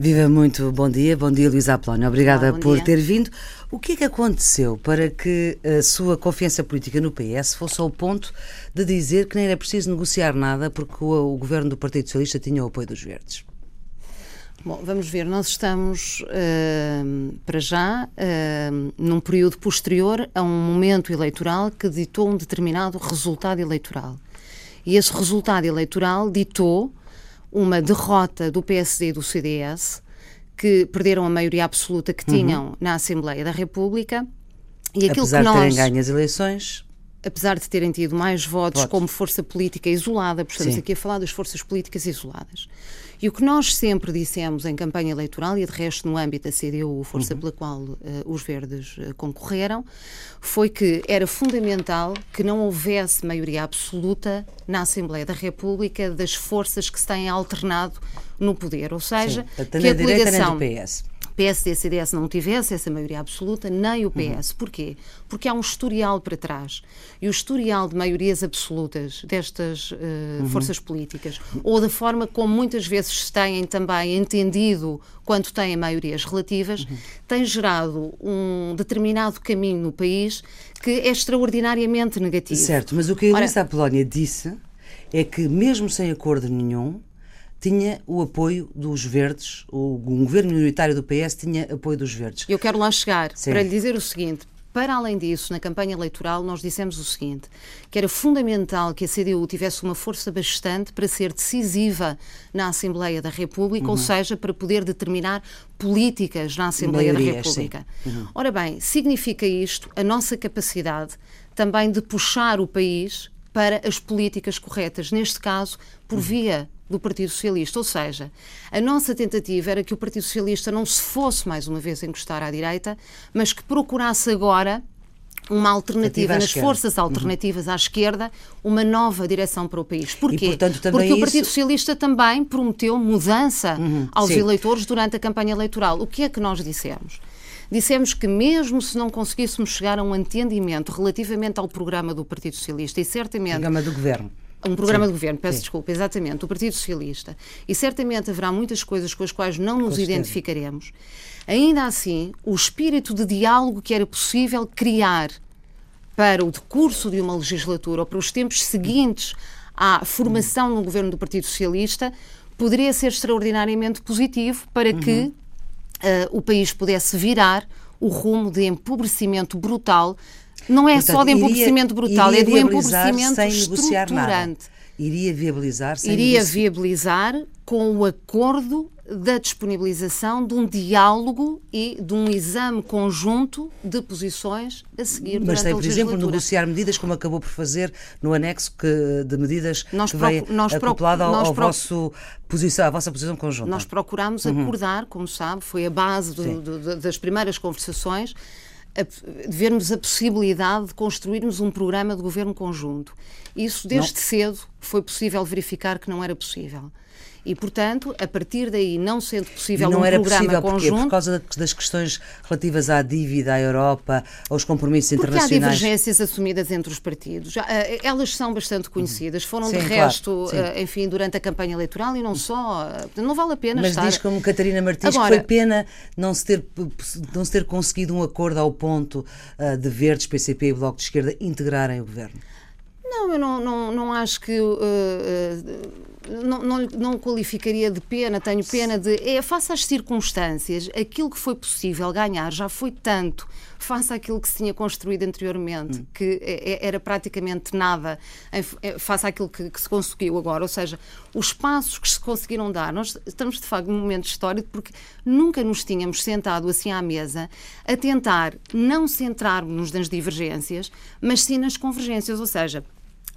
Viva muito, bom dia. Bom dia, Luísa Apolónio. Obrigada Olá, por dia. ter vindo. O que é que aconteceu para que a sua confiança política no PS fosse ao ponto de dizer que nem era preciso negociar nada porque o, o governo do Partido Socialista tinha o apoio dos Verdes? Bom, vamos ver, nós estamos uh, para já uh, num período posterior a um momento eleitoral que ditou um determinado resultado eleitoral. E esse resultado eleitoral ditou uma derrota do PSD e do CDS, que perderam a maioria absoluta que tinham uhum. na Assembleia da República. E aquilo Apesar que nós, de terem ganho as eleições. Apesar de terem tido mais votos, votos. como força política isolada, porque estamos Sim. aqui a falar das forças políticas isoladas. E o que nós sempre dissemos em campanha eleitoral, e de resto no âmbito da CDU, força uhum. pela qual uh, os verdes uh, concorreram, foi que era fundamental que não houvesse maioria absoluta na Assembleia da República das forças que se têm alternado no poder. Ou seja, Sim, que a coligação. PS. PSD e CDS não tivesse essa maioria absoluta, nem o PS. Uhum. Porquê? Porque há um historial para trás. E o historial de maiorias absolutas destas uh, uhum. forças políticas, ou da forma como muitas vezes se têm também entendido quando têm maiorias relativas, uhum. tem gerado um determinado caminho no país que é extraordinariamente negativo. Certo, mas o que a Elisa Polónia disse é que, mesmo sem acordo nenhum, tinha o apoio dos verdes, o, governo minoritário do PS tinha apoio dos verdes. Eu quero lá chegar Sim. para lhe dizer o seguinte. Para além disso, na campanha eleitoral, nós dissemos o seguinte: que era fundamental que a CDU tivesse uma força bastante para ser decisiva na Assembleia da República, uhum. ou seja, para poder determinar políticas na Assembleia Maiorias, da República. Uhum. Ora bem, significa isto a nossa capacidade também de puxar o país para as políticas corretas, neste caso, por uhum. via do Partido Socialista. Ou seja, a nossa tentativa era que o Partido Socialista não se fosse mais uma vez encostar à direita, mas que procurasse agora uma alternativa nas esquerda. forças uhum. alternativas uhum. à esquerda, uma nova direção para o país. Porquê? E, portanto, Porque isso... o Partido Socialista também prometeu mudança uhum. aos Sim. eleitores durante a campanha eleitoral. O que é que nós dissemos? Dissemos que mesmo se não conseguíssemos chegar a um entendimento relativamente ao programa do Partido Socialista e certamente... O programa do Governo um programa Sim. de governo, peço Sim. desculpa, exatamente, o Partido Socialista. E certamente haverá muitas coisas com as quais não nos identificaremos. Ainda assim, o espírito de diálogo que era possível criar para o decurso de uma legislatura ou para os tempos seguintes à formação no governo do Partido Socialista poderia ser extraordinariamente positivo para que uhum. uh, o país pudesse virar o rumo de empobrecimento brutal não é Portanto, só de empobrecimento iria, brutal, iria é do empobrecimento sem negociar nada. Iria viabilizar sem Iria viabilizar com o acordo da disponibilização de um diálogo e de um exame conjunto de posições a seguir Mas tem, por exemplo, negociar medidas como acabou por fazer no anexo que, de medidas nós que veio nós acoplada ao, ao vosso posição, à vossa posição conjunta. Nós procuramos uhum. acordar, como sabe, foi a base do, do, das primeiras conversações de vermos a possibilidade de construirmos um programa de governo conjunto. Isso, desde não. cedo, foi possível verificar que não era possível. E, portanto, a partir daí, não sendo possível não um era programa possível, conjunto... Porquê? Por causa das questões relativas à dívida, à Europa, aos compromissos porque internacionais? Porque há divergências assumidas entre os partidos. Eh, elas são bastante conhecidas. Foram, sim, de resto, claro, eh, enfim, durante a campanha eleitoral e não só. Eh, não vale a pena Mas estar... diz como Catarina Martins Agora, que foi pena não se, ter, não se ter conseguido um acordo ao ponto de Verdes, PCP e Bloco de Esquerda integrarem o governo. Não, eu não, não, não acho que. Uh, uh, não, não, não qualificaria de pena, tenho pena de. É, face às circunstâncias, aquilo que foi possível ganhar já foi tanto face àquilo que se tinha construído anteriormente, hum. que é, é, era praticamente nada é, face àquilo que, que, se conseguiu agora. Ou seja, os passos que se conseguiram dar, nós estamos de facto num momento histórico porque nunca nos tínhamos sentado assim à mesa a tentar não centrarmos nas divergências, mas sim nas convergências. Ou seja,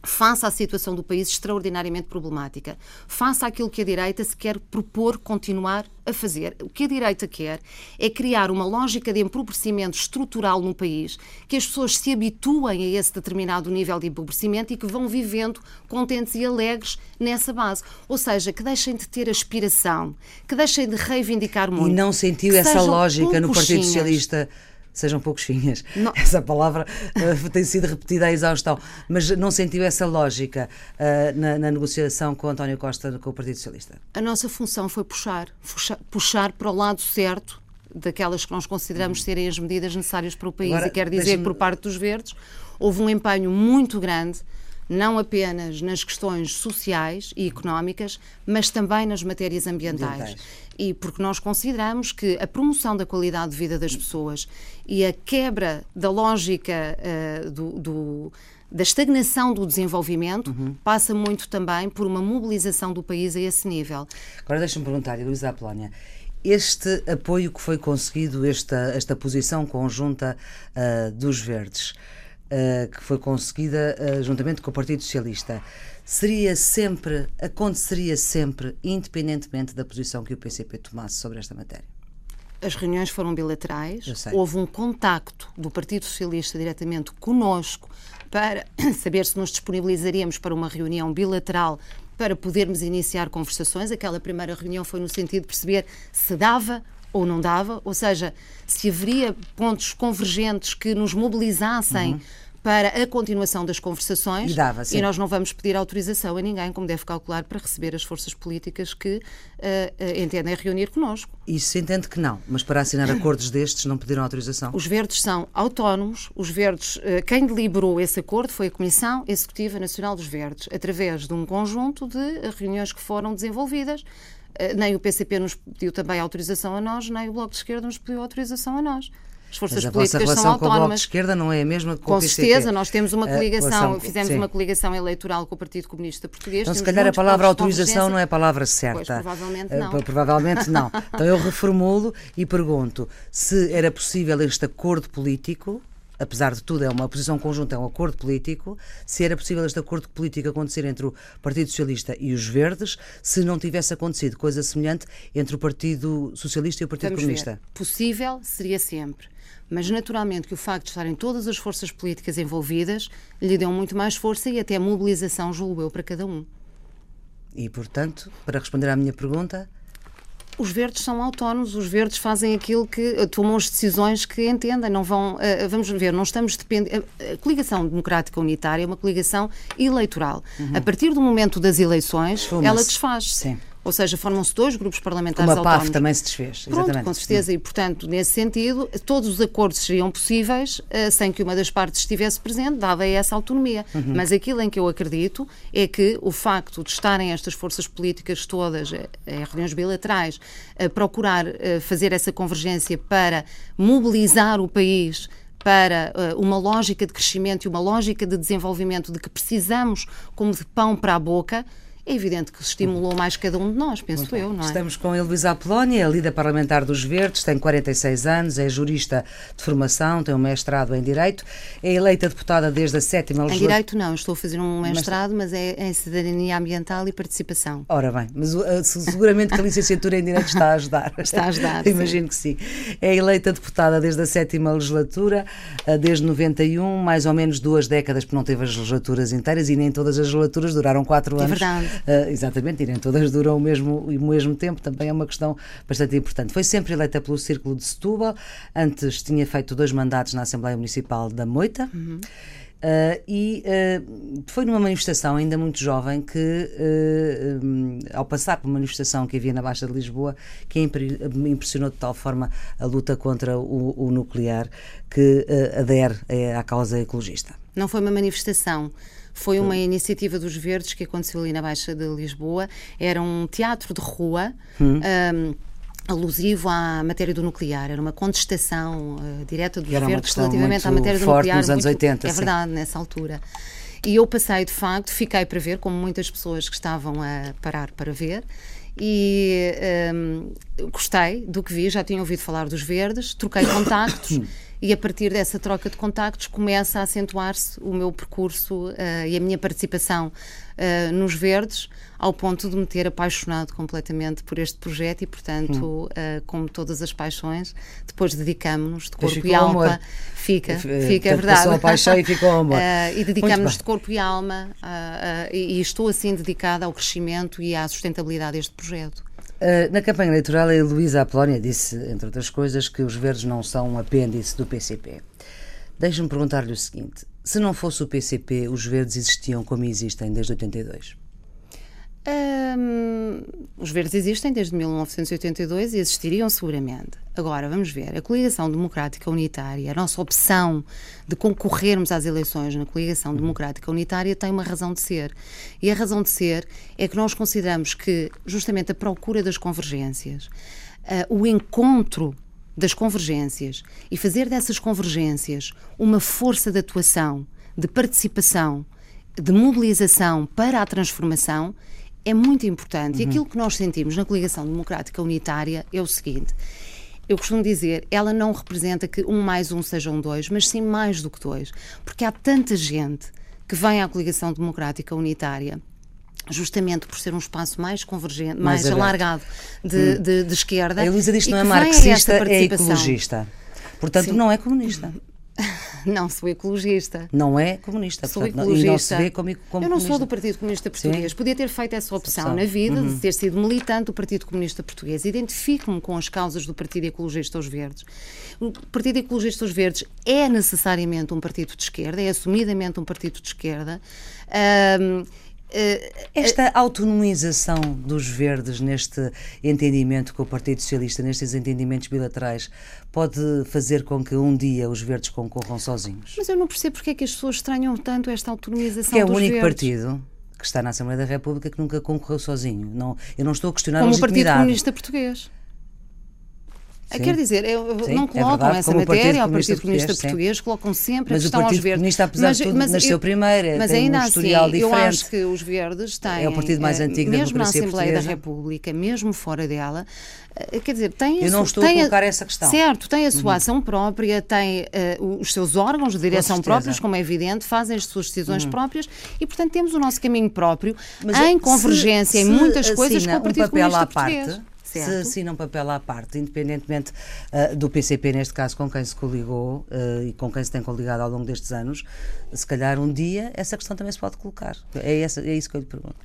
face à situação do país extraordinariamente problemática, face àquilo que a direita se quer propor continuar a fazer. O que a direita quer é criar uma lógica de empobrecimento estrutural no país, que as pessoas se habituem a esse determinado nível de empobrecimento e que vão vivendo contentes e alegres nessa base. Ou seja, que deixem de ter aspiração, que deixem de reivindicar muito. E não sentiu essa lógica no Partido Socialista sejam poucos finhas. Não. Essa palavra uh, tem sido repetida à exaustão. Mas não sentiu essa lógica uh, na, na, negociação com António Costa com o Partido Socialista? A nossa função foi puxar, puxar, puxar para o lado certo daquelas que nós consideramos hum. serem as medidas necessárias para o país. Agora, e quer dizer por parte dos verdes, houve um empenho muito grande não apenas nas questões sociais e económicas, mas também nas matérias ambientais. ambientais. E porque nós consideramos que a promoção da qualidade de vida das pessoas e a quebra da lógica uh, do, do da estagnação do desenvolvimento uhum. passa muito também por uma mobilização do país a esse nível. Agora deixa-me perguntar, Luísa Apolónia, este apoio que foi conseguido, esta, esta posição conjunta uh, dos verdes, que foi conseguida uh, juntamente com o Partido Socialista, seria sempre, aconteceria sempre, independentemente da posição que o PCP tomasse sobre esta matéria? As reuniões foram bilaterais, houve um contacto do Partido Socialista diretamente conosco para saber se nos disponibilizaríamos para uma reunião bilateral para podermos iniciar conversações. Aquela primeira reunião foi no sentido de perceber se dava ou não dava, ou seja, se haveria pontos convergentes que nos mobilizassem. Uhum para a continuação das conversações e, dava, e, nós não vamos pedir autorização a ninguém, como deve calcular, para receber as forças políticas que uh, uh, entendem reunir connosco. Isso se entende que não, mas para assinar acordos destes não pediram autorização? Os verdes são autónomos, os verdes, uh, quem deliberou esse acordo foi a Comissão Executiva Nacional dos Verdes, através de um conjunto de reuniões que foram desenvolvidas nem o PCP nos pediu também autorização a nós, nem o Bloco de Esquerda nos pediu autorização a nós. As forças Mas políticas a são autónomas. Com o Bloco de Esquerda não é a mesma com, com o certeza, nós temos uma coligação, fizemos sim. uma coligação eleitoral com o Partido Comunista Português. Então, se calhar a palavra autorização não é a palavra certa. Pois, provavelmente não. Uh, provavelmente não. então eu reformulo e pergunto se era possível este acordo político apesar de tudo, é uma posição conjunta, é um acordo político, se era possível este acordo político acontecer entre o Partido Socialista e os Verdes, se não tivesse acontecido coisa semelhante entre o Partido Socialista e o Partido Vamos Comunista. Ver. Possível seria sempre. Mas naturalmente que o facto de estarem todas as forças políticas envolvidas lhe deu muito mais força e até mobilização, julgo eu, para cada um. E, portanto, para responder à minha pergunta, os verdes são autónomos, os verdes fazem aquilo que eh, tomam as decisões que entendem, não vão, uh, vamos ver, não estamos dependentes. A coligação democrática unitária é uma coligação eleitoral. Uhum. A partir do momento das eleições, ela desfaz. Sim. Ou seja, formam-se dois grupos parlamentares Como a PAF autónomos. também se desfez. Pronto, exatamente. com certeza. E, portanto, nesse sentido, todos os acordos seriam possíveis uh, sem que uma das partes estivesse presente, dada essa autonomia. Uhum. Mas aquilo em que eu acredito é que o facto de estarem estas forças políticas todas eh, em reuniões bilaterais a procurar uh, fazer essa convergência para mobilizar o país para uh, uma lógica de crescimento e uma lógica de desenvolvimento de que precisamos como de pão para a boca, é evidente que estimulou mais cada um de nós, penso Muito eu, não é? Estamos com Heloísa Apolónia, líder parlamentar dos Verdes, tem 46 anos, é jurista de formação, tem um mestrado em Direito, é eleita deputada desde a sétima legislatura. Em Direito não, estou a fazer um mestrado, mas é em Cidadania Ambiental e Participação. Ora bem, mas uh, seguramente que a licenciatura em Direito está a ajudar. Está a ajudar, Imagino que sim. É eleita deputada desde a sétima legislatura, uh, desde 91, mais ou menos duas décadas, porque não teve as legislaturas inteiras e nem todas as legislaturas duraram quatro é anos. É verdade. Uh, exatamente, e nem todas duram o mesmo, o mesmo tempo, também é uma questão bastante importante. Foi sempre eleita pelo Círculo de Setúbal, antes tinha feito dois mandatos na Assembleia Municipal da Moita. Uhum. Uh, e uh, foi numa manifestação ainda muito jovem que, uh, um, ao passar por uma manifestação que havia na Baixa de Lisboa, que me impressionou de tal forma a luta contra o, o nuclear que adere à causa ecologista. Não foi uma manifestação foi uma iniciativa dos Verdes que aconteceu ali na Baixa de Lisboa. Era um teatro de rua. Hum. Um, alusivo à matéria do nuclear, era uma contestação uh, direta dos verdes relativamente à matéria do nuclear. Nos anos 80, é verdade, nessa altura. E eu passei, de facto, fiquei para ver, como muitas pessoas que estavam a parar para ver, e um, gostei do que vi, já tinha ouvido falar dos verdes, troquei contactos e a partir dessa troca de contactos começa a acentuar-se o meu percurso uh, e a minha participação uh, nos Verdes, ao ponto de me ter apaixonado completamente por este projeto e, portanto, uh, como todas as paixões, depois dedicamos-nos de corpo e alma. Fica, fica, é verdade. Passou a paixão e ficou amor. e dedicamos-nos de corpo e alma e, e estou assim dedicada ao crescimento e à sustentabilidade deste projeto. Uh, na campanha eleitoral, a Luísa Apolónia disse, entre outras coisas, que os verdes não são um apêndice do PCP. Deixe-me perguntar-lhe o seguinte: se não fosse o PCP, os verdes existiam como existem desde 82? Os verdes existem desde 1982 e existiriam seguramente. Agora, vamos ver, a coligação democrática unitária, a nossa opção de concorrermos às eleições na coligação democrática unitária tem uma razão de ser. E a razão de ser é que nós consideramos que justamente a procura das convergências, uh, o encontro das convergências e fazer dessas convergências uma força de atuação, de participação, de mobilização para a transformação é muito importante. Uhum. E aquilo que nós sentimos na coligação democrática unitária é o seguinte. Eu costumo dizer, ela não representa que um mais um sejam dois, mas sim mais do que dois. Porque há tanta gente que vem à coligação democrática unitária justamente por ser um espaço mais convergente, mais, mais alargado de, hum. de, de, esquerda. A Elisa diz que não é marxista, é ecologista. Portanto, Sim. não é comunista. Não, sou ecologista. Não é comunista. Sou portanto, ecologista. Não, não se vê como, como Eu não comunista. sou do Partido Comunista Português. Sim. Podia ter feito essa opção, opção. na vida, uhum. de ter sido militante do Partido Comunista Português. Identifico-me com as causas do Partido Ecologista aos Verdes. O Partido Ecologista aos Verdes é necessariamente um partido de esquerda, é assumidamente um partido de esquerda. Um, Esta autonomização dos verdes neste entendimento com o Partido Socialista, nestes entendimentos bilaterais, pode fazer com que um dia os verdes concorram sozinhos? Mas eu não percebo porque é que as pessoas estranham tanto esta autonomização que é o único verdes. partido que está na Assembleia da República que nunca concorreu sozinho. Não, eu não estou a questionar Como a legitimidade. Como o Partido Comunista Português. Sim. Quer dizer, eu, Sim, não é colocam é essa matéria ao Partido Comunista Português, colocam sempre mas a questão aos verdes. Comunista, apesar mas, de tudo, mas nasceu eu, primeiro, mas tem ainda um historial assim, diferente. Eu acho que os verdes têm, é o partido mais antigo mesmo da democracia na Assembleia portuguesa. da República, mesmo fora dela, eh, quer dizer, tem Eu não estou a colocar essa questão. Certo, tem a sua uhum. ação própria, tem uh, os seus órgãos de direção próprios, como é evidente, fazem as suas decisões uhum. próprias e, portanto, temos o nosso caminho próprio mas, em convergência se, em muitas coisas com o Partido um papel Comunista à Português. Parte, Certo. se assina um papel à parte, independentemente uh, do PCP, neste caso, com quem se coligou uh, e com quem se tem coligado ao longo destes anos, se calhar um dia essa questão também se pode colocar. É, essa, é isso que eu lhe pergunto.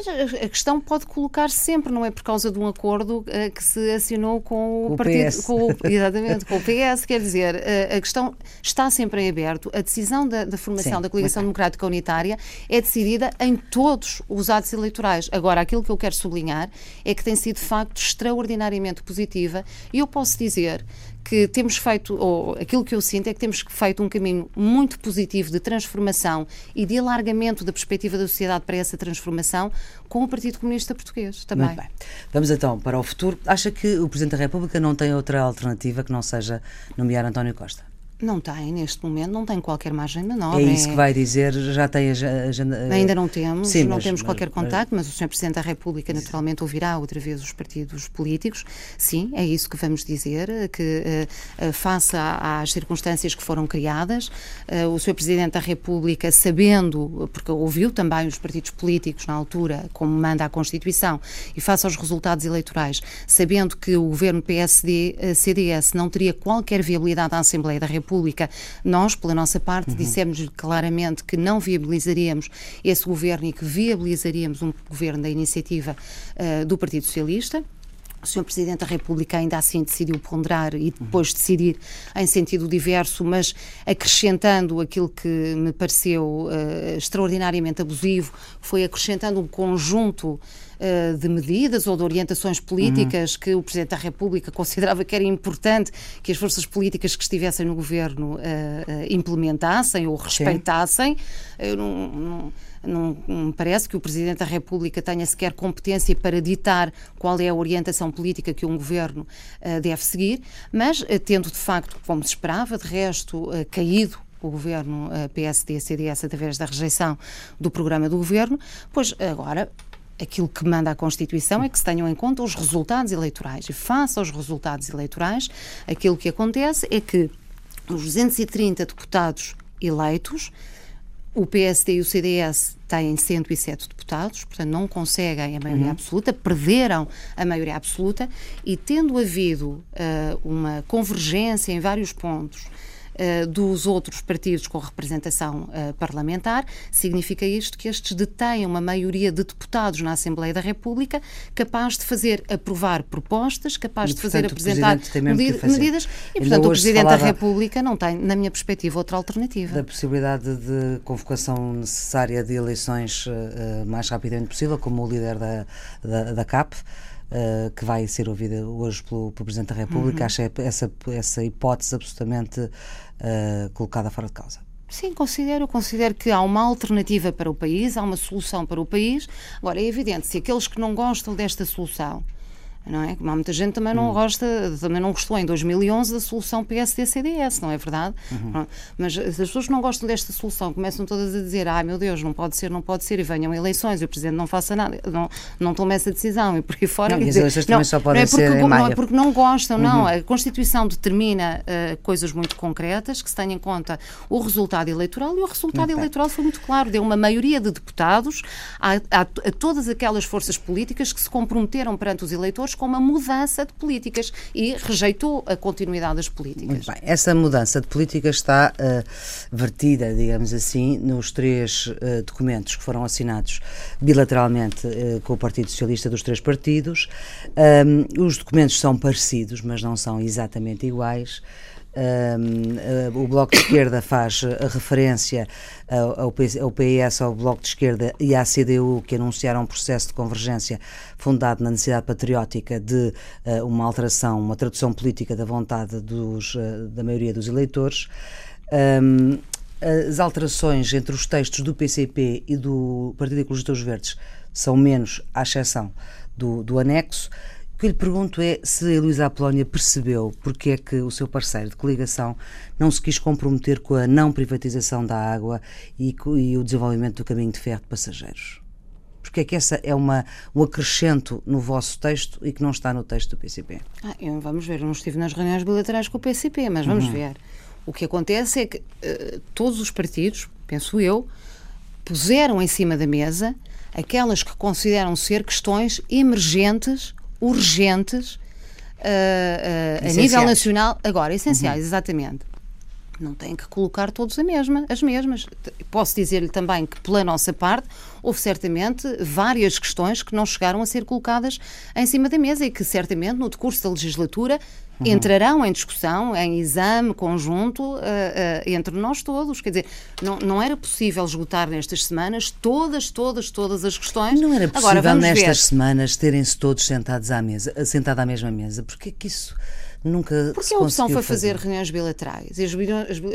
A questão pode colocar sempre, não é por causa de um acordo uh, que se assinou com o, o partido. PS. Com o, exatamente, com o PS. Quer dizer, a questão está sempre em aberto. A decisão da, da formação Sim, da Coligação Democrática Unitária é decidida em todos os atos eleitorais. Agora, aquilo que eu quero sublinhar é que tem sido de facto extraordinário extraordinariamente positiva e eu posso dizer que temos feito, ou aquilo que eu sinto é que temos feito um caminho muito positivo de transformação e de alargamento da perspectiva da sociedade para essa transformação com o Partido Comunista Português também. Muito bem. Vamos então para o futuro. Acha que o Presidente da República não tem outra alternativa que não seja nomear António Costa? Não tem, neste momento, não tem qualquer margem de manobra. É isso que vai dizer, já tem a agenda. Ainda não temos, Sim, não mas, temos qualquer mas, contacto, mas o Sr. Presidente da República naturalmente ouvirá outra vez os partidos políticos. Sim, é isso que vamos dizer, que uh, face às circunstâncias que foram criadas, uh, o Sr. Presidente da República, sabendo, porque ouviu também os partidos políticos na altura, como manda a Constituição, e face aos resultados eleitorais, sabendo que o governo PSD-CDS não teria qualquer viabilidade à Assembleia da República, Nós, pela nossa parte, uhum. dissemos claramente que não viabilizaríamos esse governo e que viabilizaríamos um governo da iniciativa uh, do Partido Socialista. O Sr. Presidente da República ainda assim decidiu ponderar e depois decidir em sentido diverso, mas acrescentando aquilo que me pareceu uh, extraordinariamente abusivo, foi acrescentando um conjunto uh, de medidas ou de orientações políticas uhum. que o Presidente da República considerava que era importante que as forças políticas que estivessem no governo uh, implementassem ou respeitassem. Eu não, não não, me parece que o Presidente da República tenha sequer competência para ditar qual é a orientação política que um governo uh, deve seguir, mas uh, tendo de facto, como se esperava, de resto, uh, caído o governo PSD-CDS através da rejeição do programa do governo, pois agora aquilo que manda a Constituição é que se tenham em conta os resultados eleitorais. E face aos resultados eleitorais, aquilo que acontece é que os 230 deputados eleitos o PSD e o CDS têm 107 deputados, portanto não conseguem a maioria uhum. absoluta, perderam a maioria absoluta e tendo havido uh, uma convergência em vários pontos uh, dos outros partidos com representação uh, parlamentar, significa isto que estes detêm uma maioria de deputados na Assembleia da República capaz de fazer aprovar propostas, capaz e, de fazer portanto, apresentar medida, medidas e, Ainda portanto, o Presidente da República não tem, na minha perspectiva, outra alternativa. Da possibilidade de convocação necessária de eleições uh, mais rapidamente possível, como o líder da, da, da CAP. Uh, que vai ser ouvida hoje pelo, pelo Presidente da República, uhum. acha essa, essa hipótese absolutamente uh, colocada fora de causa. Sim, considero, considero que há uma alternativa para o país, há uma solução para o país. Agora, é evidente, se aqueles que não gostam desta solução não é? Como há muita gente também não hum. gosta, também não gostou em 2011 da solução PSD-CDS, não é verdade? Uhum. Mas se as pessoas que não gostam desta solução começam todas a dizer, ai ah, meu Deus, não pode ser, não pode ser, e venham eleições e o Presidente não faça nada, não, não tome essa decisão e por aí fora. Não, dizer, as eleições também só podem não é porque, ser em maio. Não é porque não gostam, uhum. não. A Constituição determina uh, coisas muito concretas, que se tenha em conta o resultado eleitoral e o resultado eleitoral foi muito claro, deu uma maioria de deputados a, a, a todas aquelas forças políticas que se comprometeram perante os eleitores com uma mudança de políticas e rejeitou a continuidade das políticas. Muito bem. Essa mudança de políticas está uh, vertida, digamos assim, nos três uh, documentos que foram assinados bilateralmente uh, com o Partido Socialista dos três partidos. Um, os documentos são parecidos, mas não são exatamente iguais. Uh, o Bloco de Esquerda faz uh, referência ao, ao PS, ao Bloco de Esquerda e à CDU, que anunciaram um processo de convergência fundado na necessidade patriótica de uh, uma alteração, uma tradução política da vontade dos, da maioria dos eleitores. Um, as alterações entre os textos do PCP e do Partido Ecologista dos Verdes são menos, à exceção do, do anexo. O que lhe pergunto é se a Luísa Apolónia percebeu porque é que o seu parceiro de coligação não se quis comprometer com a não privatização da água e, e o desenvolvimento do caminho de ferro de passageiros. Porque é que essa é uma, um acrescento no vosso texto e que não está no texto do PCP? Ah, eu, vamos ver, eu não estive nas reuniões bilaterais com o PCP, mas vamos uhum. ver. O que acontece é que uh, todos os partidos, penso eu, puseram em cima da mesa aquelas que consideram ser questões emergentes urgentes uh, uh, a nível nacional, agora, essenciais, uhum. exatamente. Não tem que colocar todos a mesma, as mesmas. Posso dizer-lhe também que, pela nossa parte, houve certamente várias questões que não chegaram a ser colocadas em cima da mesa e que, certamente, no decurso da legislatura, uhum. entrarão em discussão, em exame conjunto uh, uh, entre nós todos. Quer dizer, não, não era possível esgotar nestas semanas todas, todas, todas as questões. Não era possível Agora, nestas ver. semanas terem-se todos sentados à mesa, sentados à mesma mesa. Porquê que isso nunca Porque a opção foi fazer, fazer reuniões bilaterais e as,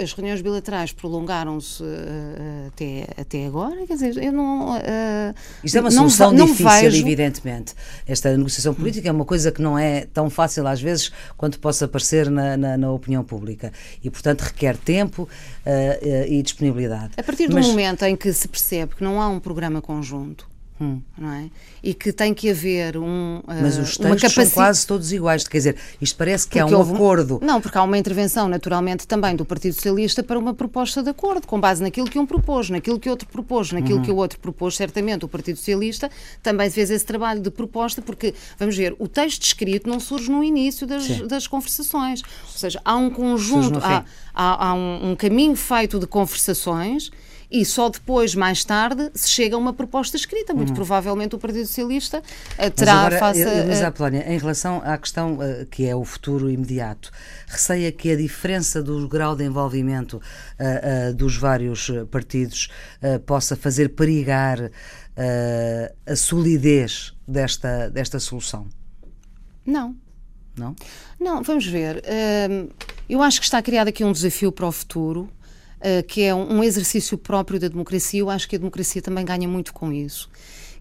as, reuniões bilaterais prolongaram-se uh, até, até agora, quer dizer, eu não. Uh, Isto é uma solução não, difícil, vejo... evidentemente. Esta negociação política é uma coisa que não é tão fácil às vezes quanto possa parecer na, na, na opinião pública e, portanto, requer tempo uh, e disponibilidade. A partir do Mas... momento em que se percebe que não há um programa conjunto, Hum. Não é? E que tem que haver um, Mas os textos capaci... são quase todos iguais, quer dizer, isto parece que porque há um houve... acordo. Não, porque há uma intervenção, naturalmente, também do Partido Socialista para uma proposta de acordo, com base naquilo que um propôs, naquilo que outro propôs, naquilo uhum. que o outro propôs, certamente o Partido Socialista também fez esse trabalho de proposta, porque, vamos ver, o texto escrito não surge no início das, das conversações. Ou seja, há um conjunto, há, há, há um, um caminho feito de conversações e só depois, mais tarde, se chega a uma proposta escrita. Muito uhum. provavelmente o Partido Socialista uh, terá Mas agora, face a. Mas, Apolónia, em relação à questão uh, que é o futuro imediato, receia que a diferença do grau de envolvimento uh, dos vários partidos possa fazer perigar a solidez desta, desta solução? Não. Não? Não, vamos ver. eu acho que está criado aqui um desafio para o futuro que é um, exercício próprio da democracia. Eu acho que a democracia também ganha muito com isso,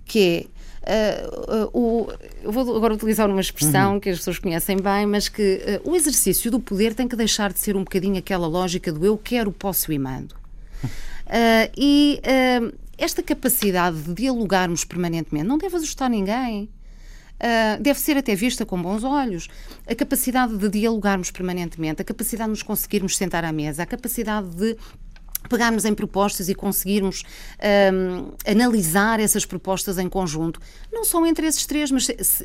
que é Uh, uh, o, eu vou agora utilizar uma expressão uhum. que as pessoas conhecem bem, mas que uh, o exercício do poder tem que deixar de ser um bocadinho aquela lógica do eu quero, posso e mando. e esta capacidade de dialogarmos permanentemente não deve assustar ninguém. Uh, deve ser até vista com bons olhos. A capacidade de dialogarmos permanentemente, a capacidade de nos conseguirmos sentar à mesa, a capacidade de pegarmos em propostas e conseguirmos um, analisar essas propostas em conjunto. Não são entre esses três, mas uh, uh,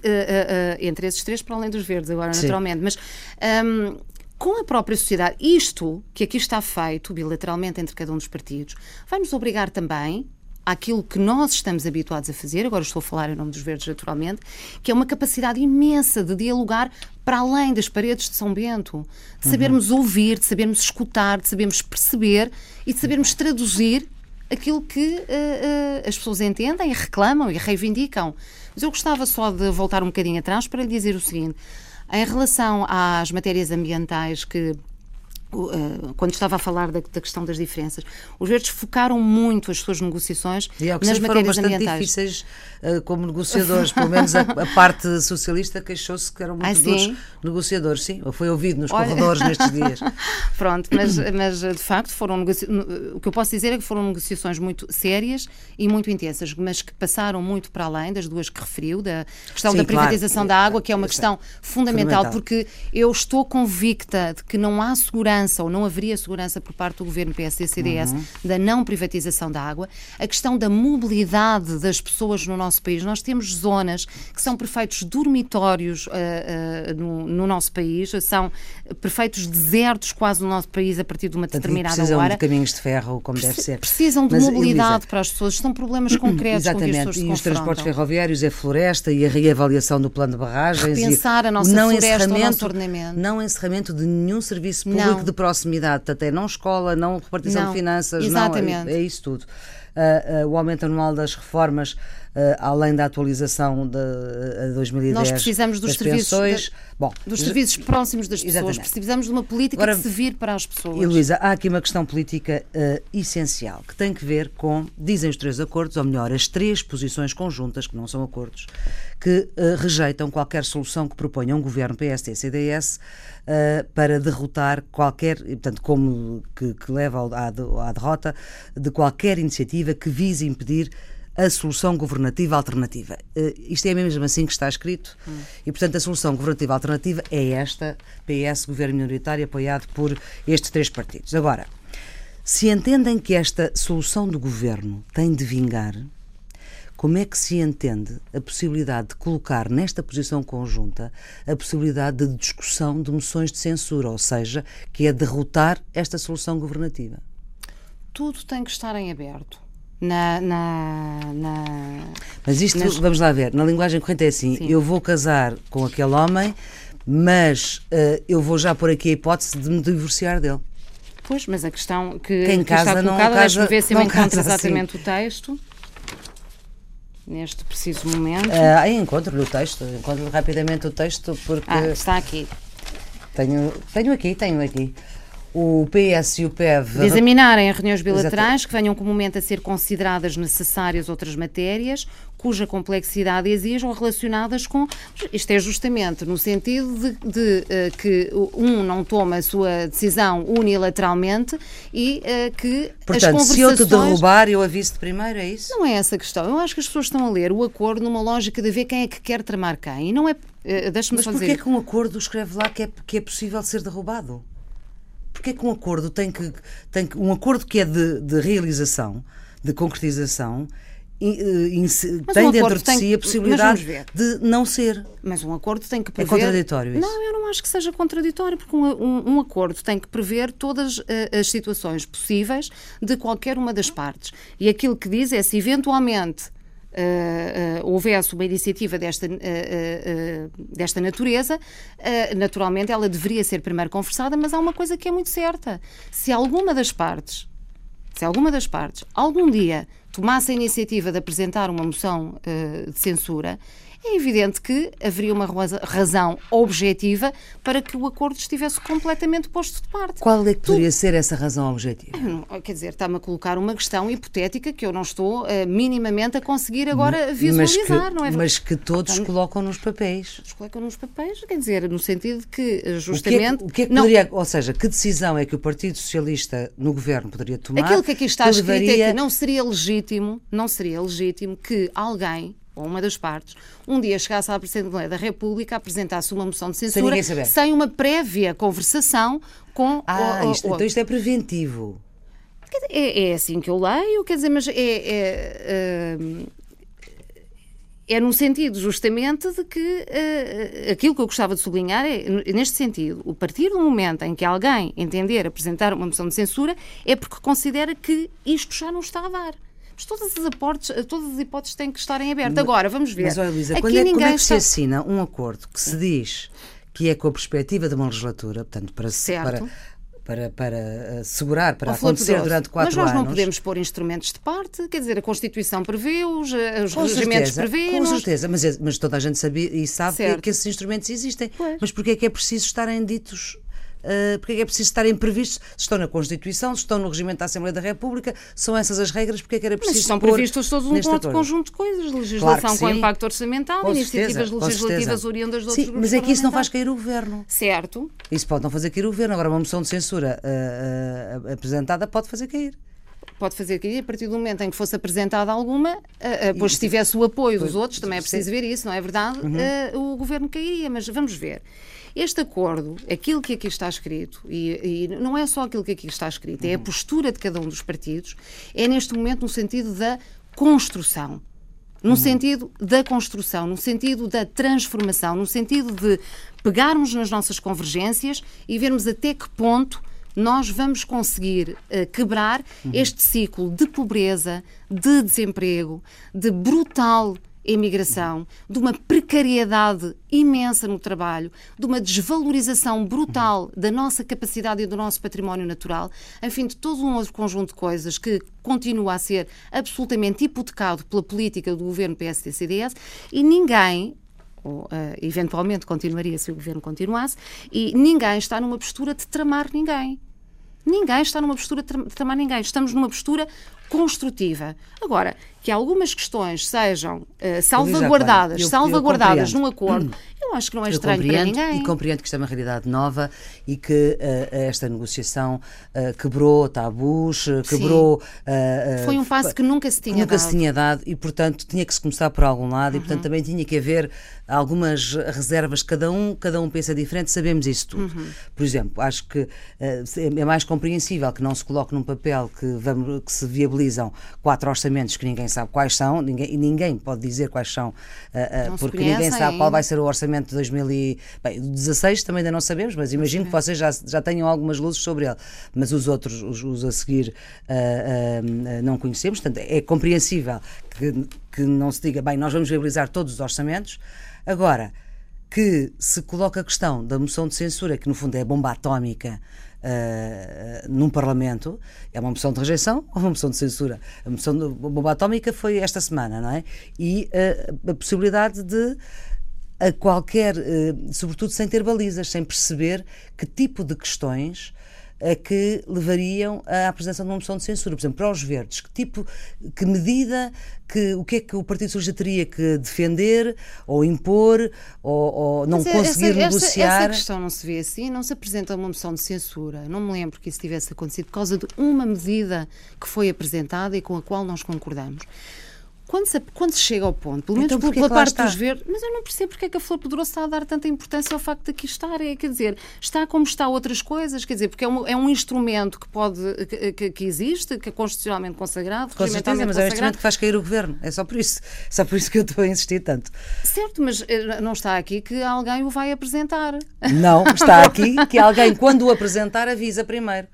entre esses três, para além dos verdes, agora, Sim. naturalmente, mas um, com a própria sociedade. Isto que aqui está feito bilateralmente entre cada um dos partidos vai nos obrigar também àquilo que nós estamos habituados a fazer, agora estou a falar em nome dos verdes naturalmente, que é uma capacidade imensa de dialogar para além das paredes de São Bento, de sabermos uhum. ouvir, de sabermos escutar, de sabermos perceber e de sabermos traduzir aquilo que uh, uh, as pessoas entendem, reclamam e reivindicam. Mas eu gostava só de voltar um bocadinho atrás para lhe dizer o seguinte: em relação às matérias ambientais que quando estava a falar da, da, questão das diferenças. Os verdes focaram muito as suas negociações e é nas matérias bastante ambientais. difíceis uh, como negociadores, pelo menos a, a parte socialista queixou-se que eram muito ah, duros negociadores, sim, foi ouvido nos Olha... corredores nestes dias. Pronto, mas, mas de facto foram o que eu posso dizer é que foram negociações muito sérias e muito intensas, mas que passaram muito para além das duas que referiu, da questão sim, da privatização claro. da água, que é uma questão fundamental, fundamental, porque eu estou convicta de que não há segurança segurança ou não haveria segurança por parte do governo PSD-CDS uhum. da não privatização da água, a questão da mobilidade das pessoas no nosso país. Nós temos zonas que são perfeitos dormitórios uh, uh, no, no, nosso país, são perfeitos desertos quase no nosso país a partir de uma determinada precisam hora. Precisam de caminhos de ferro, como deve ser. Precisam de Mas, mobilidade Elisa, para as pessoas, são problemas concretos Exatamente. com que as pessoas e os transportes ferroviários, a floresta e a reavaliação do plano de barragens. Pensar a nossa não floresta, o nosso ordenamento. Não encerramento de nenhum serviço público não. De proximidade, até não escola, não repartição não, de finanças, exatamente. não, é, é isso tudo. Uh, uh, o aumento anual das reformas além da atualização de uh, 2010 Nós precisamos dos serviços, pensões. Bom, dos serviços próximos das pessoas. Exatamente. Precisamos de uma política Agora, que se vir para as pessoas. E Luísa, há aqui uma questão política uh, essencial que tem que ver com, dizem os três acordos, ou melhor, as três posições conjuntas, que não são acordos, que uh, rejeitam qualquer solução que proponha um governo PSD-CDS uh, para derrotar qualquer, portanto, como que, que leva à, à derrota de qualquer iniciativa que vise impedir a solução governativa alternativa. Uh, isto é mesmo assim que está escrito hum. e, portanto, a solução governativa alternativa é esta, PS, governo minoritário, apoiado por estes três partidos. Agora, se entendem que esta solução do governo tem de vingar, como é que se entende a possibilidade de colocar nesta posição conjunta a possibilidade de discussão de moções de censura, ou seja, que é derrotar esta solução governativa? Tudo tem que estar em aberto na, na, na, Mas isto, nas... vamos lá ver, na linguagem corrente é assim: Sim. eu vou casar com aquele homem, mas uh, eu vou já pôr aqui a hipótese de me divorciar dele. Pois, mas a questão que, Quem que casa, está colocada, deixe-me ver se eu encontro exatamente assim. o texto. Neste preciso momento. Uh, encontro o texto, encontro rapidamente o texto porque. Ah, está aqui. Tenho, tenho aqui, tenho aqui o PS e o PEV. De examinarem reuniões bilaterais que venham comumente a ser consideradas necessárias outras matérias, cuja complexidade ou relacionadas com. Isto é justamente no sentido de, de uh, que um não toma a sua decisão unilateralmente e uh, que. Portanto, as conversações... se eu te derrubar, eu aviso-te primeiro, é isso? Não é essa a questão. Eu acho que as pessoas estão a ler o acordo numa lógica de ver quem é que quer tramar quem. E não é. Uh, Deixa-me. Mas porquê é que um acordo escreve lá que é, que é possível ser derrubado? Porque é que um acordo tem que. Tem que um acordo que é de, de realização, de concretização, in, eh, in, tem um dentro de si a possibilidade de não ser. Mas um acordo tem que é prever. É contraditório isso? Não, eu não acho que seja contraditório, porque um, um, um acordo tem que prever todas uh, as situações possíveis de qualquer uma das partes. E aquilo que diz é se eventualmente uh, houvesse uma iniciativa desta, uh, desta natureza, naturalmente ela deveria ser primeiro conversada, mas há uma coisa que é muito certa. Se alguma das partes, se alguma das partes, algum dia tomasse a iniciativa de apresentar uma moção de censura, é evidente que haveria uma razão objetiva para que o acordo estivesse completamente posto de parte. Qual é que poderia tu... ser essa razão objetiva? Quer dizer, está-me a colocar uma questão hipotética que eu não estou uh, minimamente a conseguir agora visualizar, que, não é? Mas que todos colocam nos papéis. Todos colocam nos papéis, quer dizer, no sentido de que justamente. O que é que, o que, é que poderia, ou seja, que decisão é que o Partido Socialista no governo poderia tomar? Aquilo que aqui está escrito levaria... é que não seria legítimo, não seria legítimo que alguém ou uma das partes, um dia chegasse à Presidente da República, apresentasse uma moção de censura sem, sem uma prévia conversação com. Ah, o, o, isto, o... então isto é preventivo. É, é, assim que eu leio, quer dizer, mas é, é, é no sentido justamente de que uh, aquilo que eu gostava de sublinhar é, neste sentido, o partir do momento em que alguém entender apresentar uma moção de censura é porque considera que isto já não está a dar. Mas todas as, aportes, todas as hipóteses têm que estar em aberto. Agora, vamos ver. Mas olha, Luísa, quando, é, quando é que está... se assina um acordo que se diz que é com a perspectiva de uma legislatura, portanto, para, para, para, para assegurar, para acontecer durante quatro anos. Mas nós não anos. podemos pôr instrumentos de parte, quer dizer, a Constituição prevê os, eh, os regimentos prevê. Com certeza, mas, é, mas toda a gente sabia e sabe que, que, esses instrumentos existem. Pois. Mas porquê é que é preciso estarem ditos Uh, porque é que é preciso estarem previstos? Se estão na Constituição, se estão no regimento da Assembleia da República, são essas as regras, porque é que era preciso. Mas estão previstos todos um outro conjunto de coisas, legislação claro com impacto orçamental, com iniciativas certeza, legislativas oriundas de outros Sim, mas é que isso não faz cair o governo. Certo. Isso pode não fazer cair o governo. Agora, uma moção de censura uh, uh, apresentada pode fazer cair pode fazer cair a partir do momento em que fosse apresentada alguma, uh, pois se tivesse o apoio dos outros, também é preciso ver isso, não é verdade? Uhum. Uh, o governo cairia, mas vamos ver. Este acordo, aquilo que aqui está escrito, e, e, não é só aquilo que aqui está escrito, é a postura de cada um dos partidos, é neste momento no sentido da construção. No uhum. sentido da construção, no sentido da transformação, no sentido de pegarmos nas nossas convergências e vermos até que ponto nós vamos conseguir uh, quebrar uhum. este ciclo de pobreza, de desemprego, de brutal imigração, de uma precariedade imensa no trabalho, de uma desvalorização brutal da nossa capacidade e do nosso património natural, enfim, de todo um outro conjunto de coisas que continua a ser absolutamente hipotecado pela política do governo PSD-CDS e ninguém ou uh, eventualmente continuaria se o governo continuasse, e ninguém está numa postura de tramar ninguém. Ninguém está numa postura de tramar ninguém. Estamos numa postura construtiva. Agora, que algumas questões sejam uh, salvaguardadas, eu, salvaguardadas eu num acordo, eu acho que não é estranho para ninguém. E compreendo que isto é uma realidade nova e que uh, esta negociação uh, quebrou tabus, quebrou. Foi um passo que nunca se tinha nunca dado. se tinha dado e, portanto, tinha que se começar por algum lado uhum. e, portanto, também tinha que haver algumas reservas. Cada um, cada um pensa diferente, sabemos isso tudo. Uhum. Por exemplo, acho que é mais compreensível que não se coloque num papel que, vamos, que se viabilizam quatro orçamentos que ninguém sabe quais são, ninguém, e ninguém pode dizer quais são, uh, uh, porque ninguém sabe qual vai ser o orçamento de 2016, também ainda não sabemos, mas imagino que vocês já, já tenham algumas luzes sobre ele, mas os outros, os, os a seguir, uh, não conhecemos, portanto é compreensível que, que não se diga, bem, nós vamos viabilizar todos os orçamentos. Agora, que se coloca a questão da moção de censura, que no fundo é a bomba atómica uh, num Parlamento, é uma moção de rejeição ou uma moção de censura? A moção de bomba atómica foi esta semana, não é? E uh, a possibilidade de a qualquer, uh, sobretudo sem ter balizas, sem perceber que tipo de questões que levariam à apresentação de uma moção de censura. Por exemplo, para os verdes, que tipo, que medida, que, o que é que o Partido Socialista teria que defender ou impor ou, ou não conseguir essa, negociar? Essa, essa questão não se vê assim, não se apresenta uma moção de censura. Não me lembro que isso tivesse acontecido por causa de uma medida que foi apresentada e com a qual nós concordamos. Quando se, quando se chega ao ponto, pelo menos então, pela parte dos verdes, mas eu não percebo porque é que a Flor Poderosa está a dar tanta importância ao facto de aqui estar. É, quer dizer, está como está outras coisas, quer dizer, porque é um, é um instrumento que pode, que, que, existe, que é constitucionalmente consagrado, Com certeza, mas é um instrumento que faz cair o governo. É só por isso. Só por isso que eu estou a insistir tanto. Certo, mas eh, não está aqui que alguém o vai apresentar. Não, está aqui que alguém, quando o apresentar, avisa primeiro.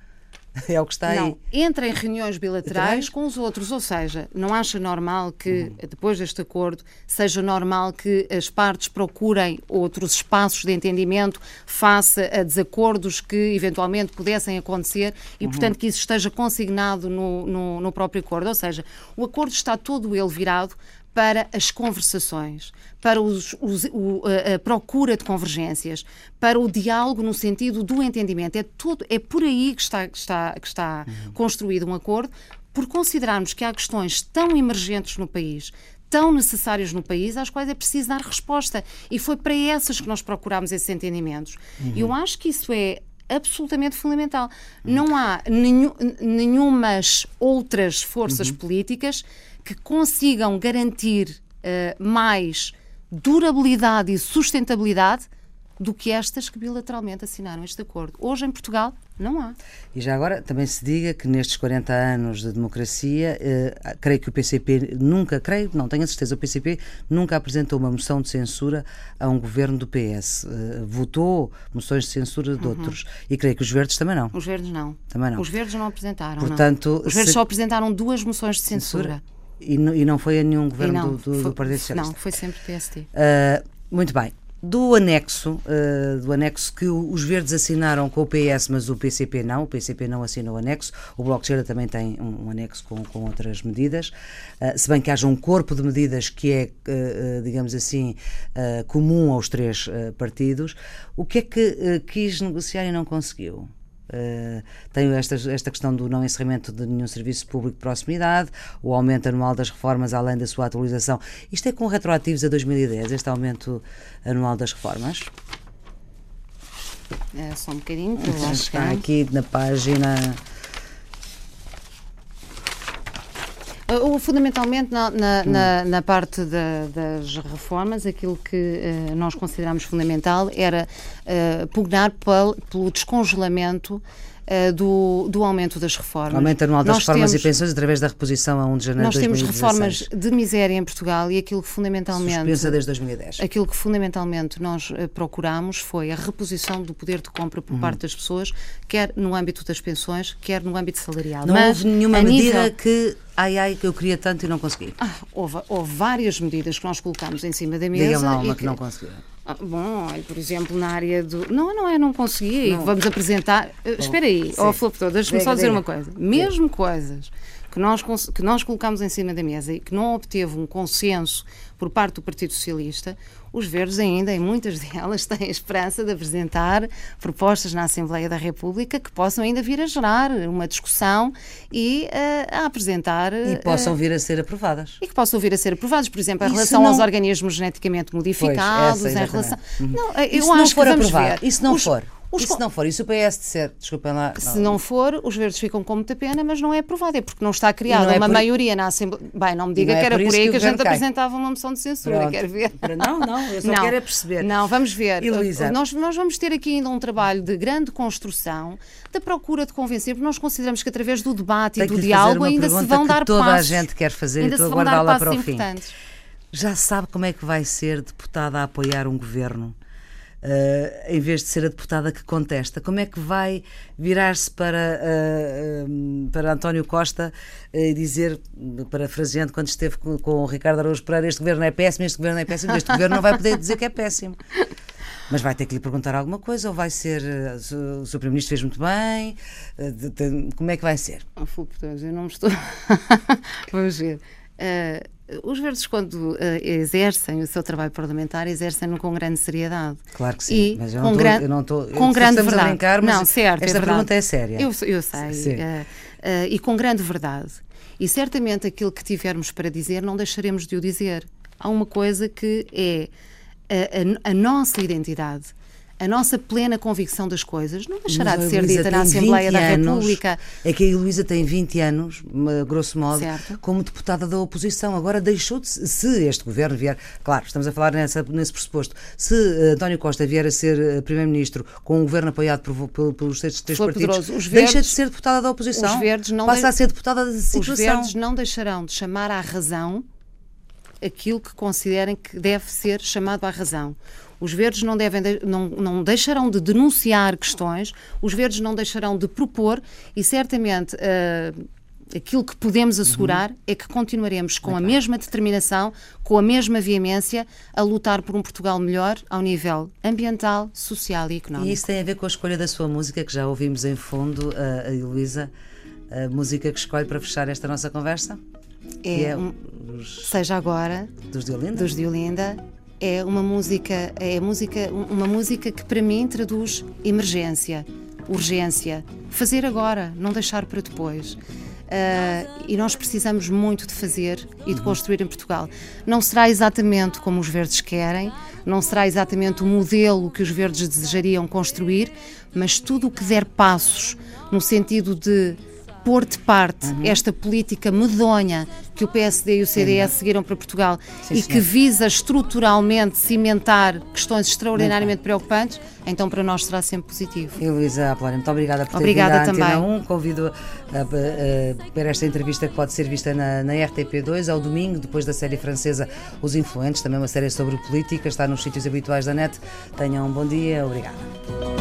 É o que está não, aí. Entra em reuniões bilaterais com os outros, ou seja, não acha normal que, uhum. depois deste acordo, seja normal que as partes procurem outros espaços de entendimento face a desacordos que eventualmente pudessem acontecer e, uhum. portanto, que isso esteja consignado no, no, no próprio acordo. Ou seja, o acordo está todo ele virado para as conversações, para os, os, o, a, procura de convergências, para o diálogo no sentido do entendimento. É, todo, é por aí que está, que está, que está uhum. construído um acordo, por considerarmos que há questões tão emergentes no país, tão necessárias no país, às quais é preciso dar resposta. E foi para essas que nós procurámos esses entendimentos. Uhum. Eu acho que isso é absolutamente fundamental. Uhum. Não há nenhum, nenhumas outras forças uhum. políticas que consigam garantir uh, mais durabilidade e sustentabilidade do que estas que bilateralmente assinaram este acordo. Hoje em Portugal não há. E já agora também se diga que nestes 40 anos de democracia, eh, creio que o PCP nunca, creio, não tenho a certeza, o PCP nunca apresentou uma moção de censura a um governo do PS. Eh, votou moções de censura de uhum. outros. E creio que os verdes também não. Os verdes não. Também não. Os verdes não apresentaram. Portanto, não. Os verdes se... só apresentaram duas moções de censura. censura. E, não, e não foi a nenhum governo não, do, do, foi, do Partido Socialista? Não, foi sempre PST. Uh, eh, muito bem do anexo, uh, do anexo que os verdes assinaram com o PS, mas o PCP não, o PCP não assinou o anexo, o Bloco de Esquerda também tem um, um anexo com, com outras medidas, uh, se bem que haja um corpo de medidas que é, uh, digamos assim, comum aos três partidos, o que é que quis negociar e não conseguiu? Uh, tenho esta, esta questão do não encerramento de nenhum serviço público de proximidade, o aumento anual das reformas além da sua atualização. Isto é com retroativos a 2010, este aumento anual das reformas? É, só um bocadinho, que eu acho Está aqui na página Uh, fundamentalmente na, na, hum. na, na parte da, das reformas, aquilo que uh, nós consideramos fundamental era uh, pugnar pel, pelo descongelamento uh, do, do aumento das reformas. Aumento anual das nós reformas temos, e pensões através da reposição a 1 de janeiro de 2016. Nós temos reformas de miséria em Portugal e aquilo que fundamentalmente... Suspensa desde 2010. Aquilo que fundamentalmente nós uh, procuramos foi a reposição do poder de compra por uhum. parte das pessoas, quer no âmbito das pensões, quer no âmbito salarial. Não Mas, houve nenhuma medida nível... que ai ai que eu queria tanto e não consegui. Ah, houve, houve, várias medidas que nós colocámos em cima da mesa. Diga-me lá uma que, que não conseguiu. Ah, bom, por exemplo, na área do. Não, não é, não consegui. Não. Vamos apresentar. Bom, Espera aí, ó oh, Flop, deixa-me só dizer uma coisa. Mesmo coisas que nós, que nós colocamos em cima da mesa e que não obteve um consenso por parte do Partido Socialista, os verdes ainda, em muitas delas, têm a esperança de apresentar propostas na Assembleia da República que possam ainda vir a gerar uma discussão e uh, a apresentar... E possam uh, vir a ser aprovadas. E que possam vir a ser aprovadas, por exemplo, em relação não... aos organismos geneticamente modificados, pois, em relação... Uhum. Não, eu e se acho não for que aprovado, e se não os... for? Os... E se não for? E se o PS disser, desculpem lá. Se não, não for, os verdes ficam com muita pena, mas não é aprovado. É porque não está criada não é uma por... maioria na Assembleia. Bem, não me diga não que é era por, por aí que, que a gente cai. apresentava uma moção de censura. Pronto. Quero ver. Não, não, eu só não. quero é perceber. Não, vamos ver. Nós, nós vamos ter aqui ainda um trabalho de grande construção, da procura de convencer, porque nós consideramos que através do debate e do diálogo ainda se vão dar toda passos. a gente quer fazer e estou a guardá-la para o fim. Já sabe como é que vai ser deputada a apoiar um governo? Uh, em vez de ser a deputada que contesta. Como é que vai virar-se para, uh, para António Costa e dizer, parafraseando, quando esteve com, com o Ricardo Araújo Pereira, este governo é péssimo, este governo é péssimo, este governo não vai poder dizer que é péssimo. Mas vai ter que lhe perguntar alguma coisa ou vai ser. O Sr. Primeiro-Ministro fez muito bem? Como é que vai ser? Oh, eu não me estou. Vamos ver. Uh, os verdes, quando uh, exercem o seu trabalho parlamentar, exercem-no com grande seriedade. Claro que sim, e mas eu não, tô, eu não tô, com grande verdade. Brincar, não, certo, esta é pergunta é séria. Eu, eu sei. Uh, uh, e com grande verdade. E certamente aquilo que tivermos para dizer, não deixaremos de o dizer. Há uma coisa que é a, a, a nossa identidade a nossa plena convicção das coisas não deixará de ser dita na Assembleia da República. É que a Luísa tem 20 anos, grosso modo, certo. como deputada da oposição. Agora deixou de. Se este governo vier. Claro, estamos a falar nessa, nesse pressuposto. Se uh, António Costa vier a ser uh, Primeiro-Ministro com um governo apoiado por, por, pelos três, três partidos, verdes, deixa de ser deputada da oposição. Os verdes não passa de... a ser deputada da situação. Os verdes não deixarão de chamar à razão aquilo que considerem que deve ser chamado à razão. Os verdes não, devem de, não, não deixarão de denunciar questões, os verdes não deixarão de propor e certamente. Uh, aquilo que podemos assegurar uhum. é que continuaremos com a mesma determinação, com a mesma veemência, a lutar por um Portugal melhor ao nível ambiental, social e económico. E isso tem a ver com a escolha da sua música, que já ouvimos em fundo, a, a Heloísa, a música que escolhe para fechar esta nossa conversa? É, é os... seja agora dos de Olinda. Dos de Olinda é uma música, é música, uma música que para mim traduz emergência, urgência, fazer agora, não deixar para depois. Uh, e nós precisamos muito de fazer e de uhum. construir em Portugal. Não será exatamente como os verdes querem, não será exatamente o modelo que os verdes desejariam construir, mas tudo o que der passos no sentido de pôr de parte uhum. esta política medonha que o PSD e o CDS seguiram para Portugal Sim, e que visa estruturalmente cimentar questões extraordinariamente preocupantes, então para nós será sempre positivo. E Luísa Apolónia, muito obrigada por ter obrigada vindo à Antena 1. Convido a, para esta entrevista que pode ser vista na, na RTP2 ao domingo, depois da série francesa Os Influentes, também uma série sobre política, está nos sítios habituais da net. Tenham um bom dia, obrigada.